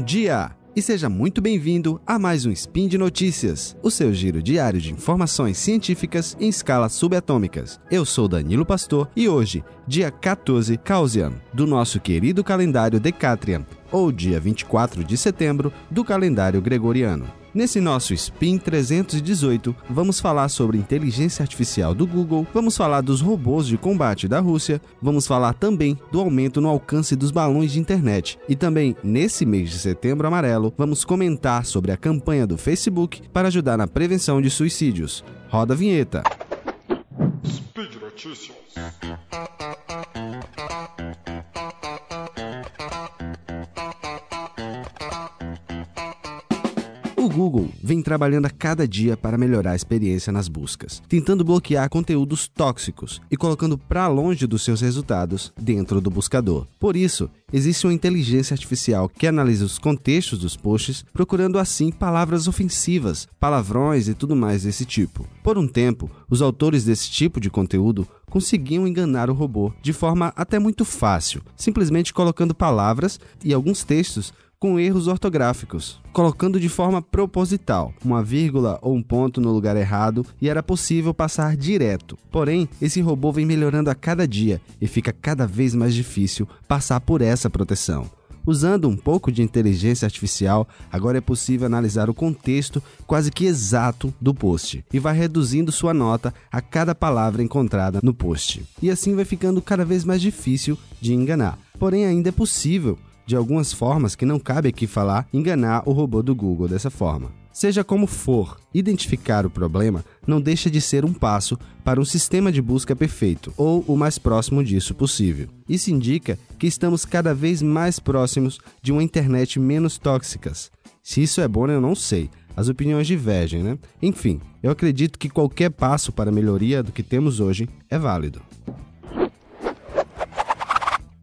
dia! E seja muito bem-vindo a mais um Spin de Notícias, o seu giro diário de informações científicas em escalas subatômicas. Eu sou Danilo Pastor e hoje, dia 14 Causian, do nosso querido calendário Decatrian, ou dia 24 de setembro do calendário gregoriano. Nesse nosso Spin 318, vamos falar sobre inteligência artificial do Google, vamos falar dos robôs de combate da Rússia, vamos falar também do aumento no alcance dos balões de internet. E também, nesse mês de setembro amarelo, vamos comentar sobre a campanha do Facebook para ajudar na prevenção de suicídios. Roda a vinheta. Speed Notícias. Vem trabalhando a cada dia para melhorar a experiência nas buscas, tentando bloquear conteúdos tóxicos e colocando para longe dos seus resultados dentro do buscador. Por isso, existe uma inteligência artificial que analisa os contextos dos posts, procurando assim palavras ofensivas, palavrões e tudo mais desse tipo. Por um tempo, os autores desse tipo de conteúdo conseguiam enganar o robô de forma até muito fácil, simplesmente colocando palavras e alguns textos com erros ortográficos, colocando de forma proposital uma vírgula ou um ponto no lugar errado e era possível passar direto. Porém, esse robô vem melhorando a cada dia e fica cada vez mais difícil passar por essa proteção. Usando um pouco de inteligência artificial, agora é possível analisar o contexto quase que exato do post e vai reduzindo sua nota a cada palavra encontrada no post. E assim vai ficando cada vez mais difícil de enganar. Porém, ainda é possível de algumas formas que não cabe aqui falar, enganar o robô do Google dessa forma. Seja como for, identificar o problema não deixa de ser um passo para um sistema de busca perfeito, ou o mais próximo disso possível. Isso indica que estamos cada vez mais próximos de uma internet menos tóxicas. Se isso é bom, eu não sei. As opiniões divergem, né? Enfim, eu acredito que qualquer passo para a melhoria do que temos hoje é válido.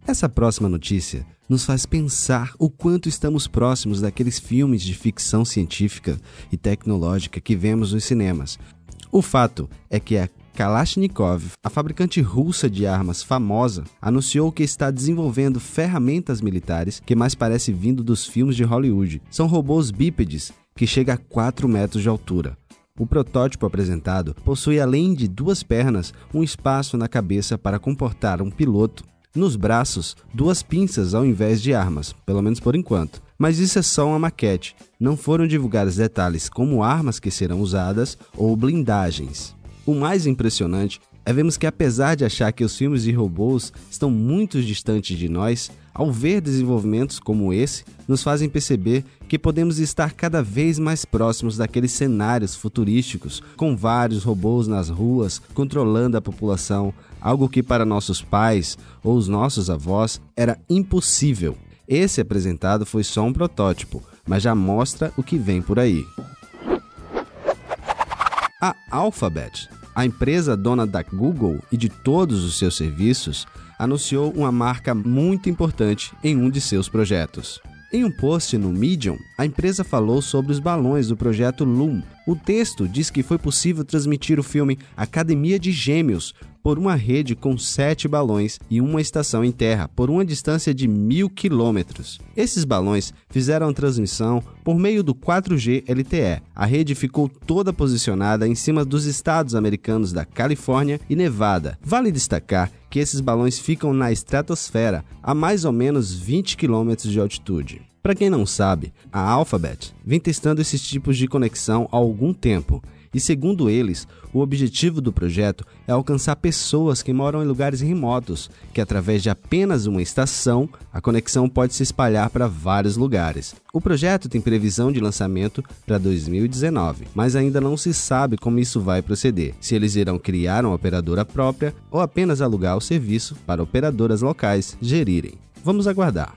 Essa próxima notícia nos faz pensar o quanto estamos próximos daqueles filmes de ficção científica e tecnológica que vemos nos cinemas. O fato é que a Kalashnikov, a fabricante russa de armas famosa, anunciou que está desenvolvendo ferramentas militares que mais parece vindo dos filmes de Hollywood. São robôs bípedes que chegam a 4 metros de altura. O protótipo apresentado possui, além de duas pernas, um espaço na cabeça para comportar um piloto nos braços, duas pinças ao invés de armas, pelo menos por enquanto. Mas isso é só uma maquete. Não foram divulgados detalhes como armas que serão usadas ou blindagens. O mais impressionante é vermos que apesar de achar que os filmes de robôs estão muito distantes de nós, ao ver desenvolvimentos como esse, nos fazem perceber que podemos estar cada vez mais próximos daqueles cenários futurísticos, com vários robôs nas ruas controlando a população, algo que para nossos pais ou os nossos avós era impossível. Esse apresentado foi só um protótipo, mas já mostra o que vem por aí. A Alphabet a empresa dona da Google e de todos os seus serviços anunciou uma marca muito importante em um de seus projetos. Em um post no Medium, a empresa falou sobre os balões do projeto Loom. O texto diz que foi possível transmitir o filme Academia de Gêmeos por uma rede com sete balões e uma estação em terra, por uma distância de mil quilômetros. Esses balões fizeram a transmissão por meio do 4G LTE. A rede ficou toda posicionada em cima dos estados americanos da Califórnia e Nevada. Vale destacar que esses balões ficam na estratosfera, a mais ou menos 20 quilômetros de altitude. Para quem não sabe, a Alphabet vem testando esses tipos de conexão há algum tempo e, segundo eles, o objetivo do projeto é alcançar pessoas que moram em lugares remotos, que através de apenas uma estação, a conexão pode se espalhar para vários lugares. O projeto tem previsão de lançamento para 2019, mas ainda não se sabe como isso vai proceder. Se eles irão criar uma operadora própria ou apenas alugar o serviço para operadoras locais gerirem. Vamos aguardar.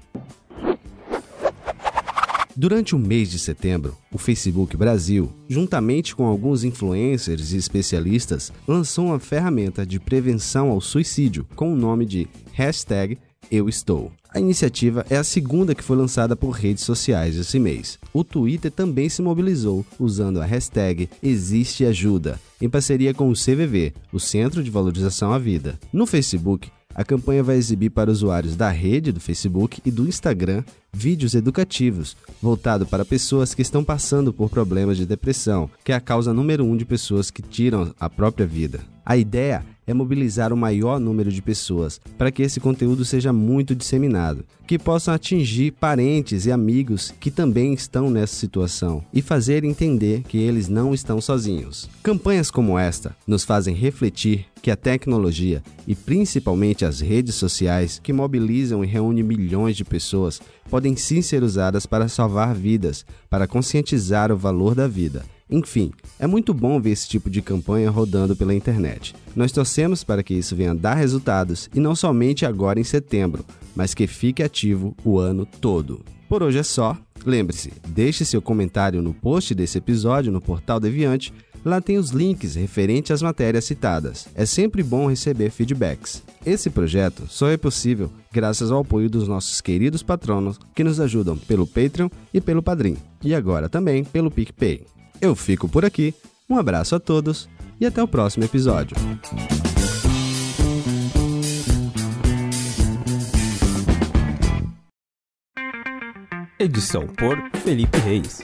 Durante o mês de setembro, o Facebook Brasil, juntamente com alguns influencers e especialistas, lançou uma ferramenta de prevenção ao suicídio com o nome de hashtag Eu Estou. A iniciativa é a segunda que foi lançada por redes sociais esse mês. O Twitter também se mobilizou usando a hashtag Existe Ajuda, em parceria com o CVV, o Centro de Valorização à Vida. No Facebook, A campanha vai exibir para usuários da rede do Facebook e do Instagram vídeos educativos voltados para pessoas que estão passando por problemas de depressão, que é a causa número um de pessoas que tiram a própria vida. A ideia é mobilizar o maior número de pessoas para que esse conteúdo seja muito disseminado, que possam atingir parentes e amigos que também estão nessa situação e fazer entender que eles não estão sozinhos. Campanhas como esta nos fazem refletir que a tecnologia e principalmente as redes sociais que mobilizam e reúnem milhões de pessoas podem sim ser usadas para salvar vidas, para conscientizar o valor da vida enfim, é muito bom ver esse tipo de campanha rodando pela internet. Nós torcemos para que isso venha dar resultados e não somente agora em setembro, mas que fique ativo o ano todo. Por hoje é só. Lembre-se, deixe seu comentário no post desse episódio no Portal Deviante. Lá tem os links referentes às matérias citadas. É sempre bom receber feedbacks. Esse projeto só é possível graças ao apoio dos nossos queridos patronos que nos ajudam pelo Patreon e pelo Padrim, e agora também pelo PicPay. Eu fico por aqui, um abraço a todos e até o próximo episódio. Edição por Felipe Reis.